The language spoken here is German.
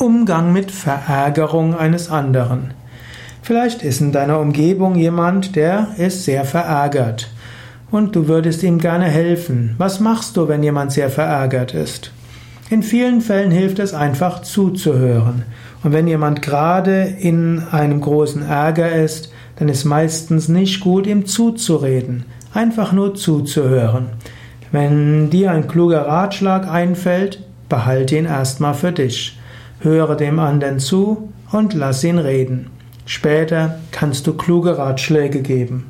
Umgang mit Verärgerung eines anderen. Vielleicht ist in deiner Umgebung jemand, der ist sehr verärgert und du würdest ihm gerne helfen. Was machst du, wenn jemand sehr verärgert ist? In vielen Fällen hilft es einfach zuzuhören. Und wenn jemand gerade in einem großen Ärger ist, dann ist meistens nicht gut, ihm zuzureden. Einfach nur zuzuhören. Wenn dir ein kluger Ratschlag einfällt, behalte ihn erstmal für dich. Höre dem anderen zu und lass ihn reden. Später kannst du kluge Ratschläge geben.